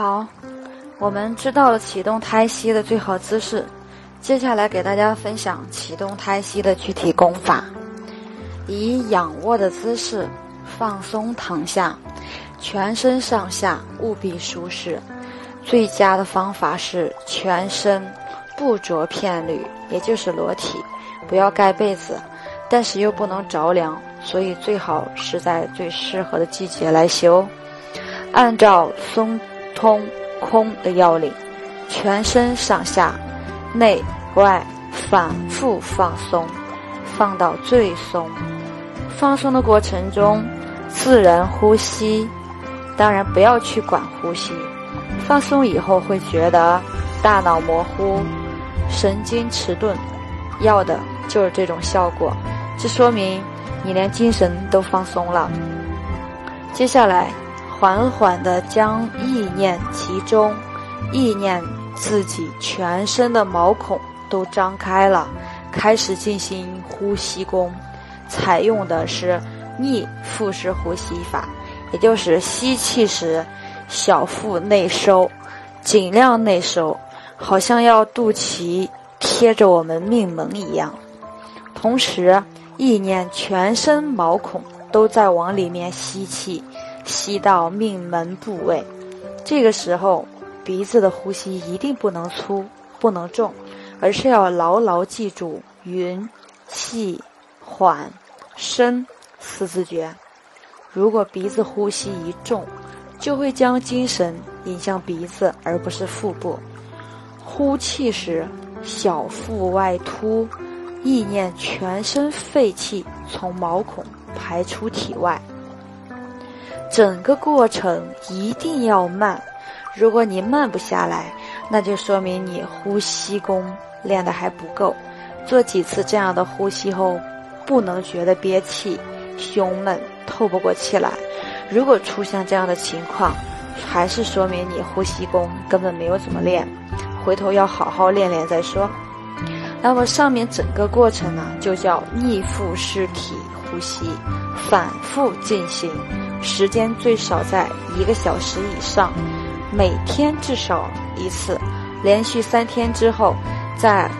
好，我们知道了启动胎息的最好姿势，接下来给大家分享启动胎息的具体功法。以仰卧的姿势放松躺下，全身上下务必舒适。最佳的方法是全身不着片缕，也就是裸体，不要盖被子，但是又不能着凉，所以最好是在最适合的季节来修。按照松。通空的要领，全身上下、内外反复放松，放到最松。放松的过程中，自然呼吸，当然不要去管呼吸。放松以后会觉得大脑模糊、神经迟钝，要的就是这种效果。这说明你连精神都放松了。接下来。缓缓地将意念集中，意念自己全身的毛孔都张开了，开始进行呼吸功。采用的是逆腹式呼吸法，也就是吸气时小腹内收，尽量内收，好像要肚脐贴着我们命门一样。同时，意念全身毛孔都在往里面吸气。吸到命门部位，这个时候鼻子的呼吸一定不能粗，不能重，而是要牢牢记住匀、细、缓、深四字诀。如果鼻子呼吸一重，就会将精神引向鼻子，而不是腹部。呼气时小腹外凸，意念全身废气从毛孔排出体外。整个过程一定要慢，如果你慢不下来，那就说明你呼吸功练得还不够。做几次这样的呼吸后，不能觉得憋气、胸闷、透不过气来。如果出现这样的情况，还是说明你呼吸功根本没有怎么练，回头要好好练练再说。那么上面整个过程呢，就叫逆腹式体呼吸，反复进行。时间最少在一个小时以上，每天至少一次，连续三天之后，在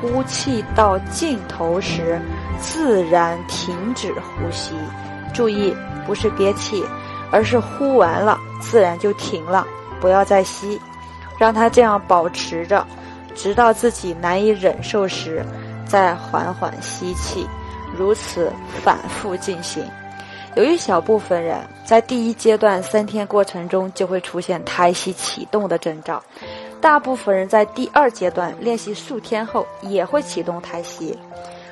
呼气到尽头时，自然停止呼吸。注意，不是憋气，而是呼完了自然就停了，不要再吸，让它这样保持着，直到自己难以忍受时，再缓缓吸气，如此反复进行。有一小部分人在第一阶段三天过程中就会出现胎息启动的征兆，大部分人在第二阶段练习数天后也会启动胎息。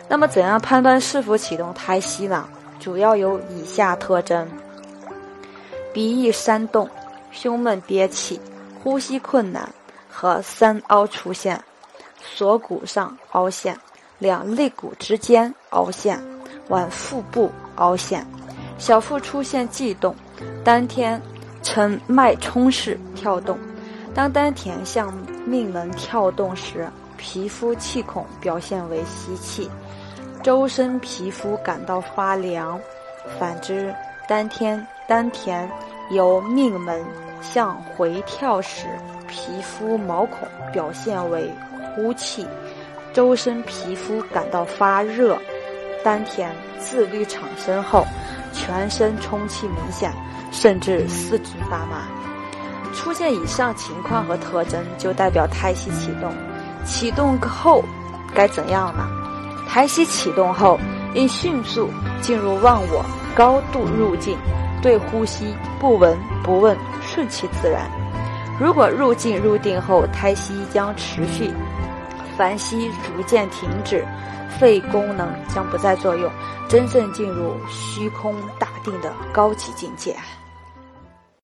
那么，怎样判断是否启动胎息呢？主要有以下特征：鼻翼扇动、胸闷憋气、呼吸困难和三凹出现，锁骨上凹陷，两肋骨之间凹陷，往腹部凹陷。小腹出现悸动，丹田呈脉冲式跳动。当丹田向命门跳动时，皮肤气孔表现为吸气，周身皮肤感到发凉。反之，丹田丹田由命门向回跳时，皮肤毛孔表现为呼气，周身皮肤感到发热。丹田自律产生后。全身充气明显，甚至四肢发麻。出现以上情况和特征，就代表胎息启动。启动后该怎样呢？胎息启动后，应迅速进入忘我，高度入静，对呼吸不闻不问，顺其自然。如果入静入定后，胎息将持续，凡息逐渐停止。肺功能将不再作用，真正进入虚空大定的高级境界。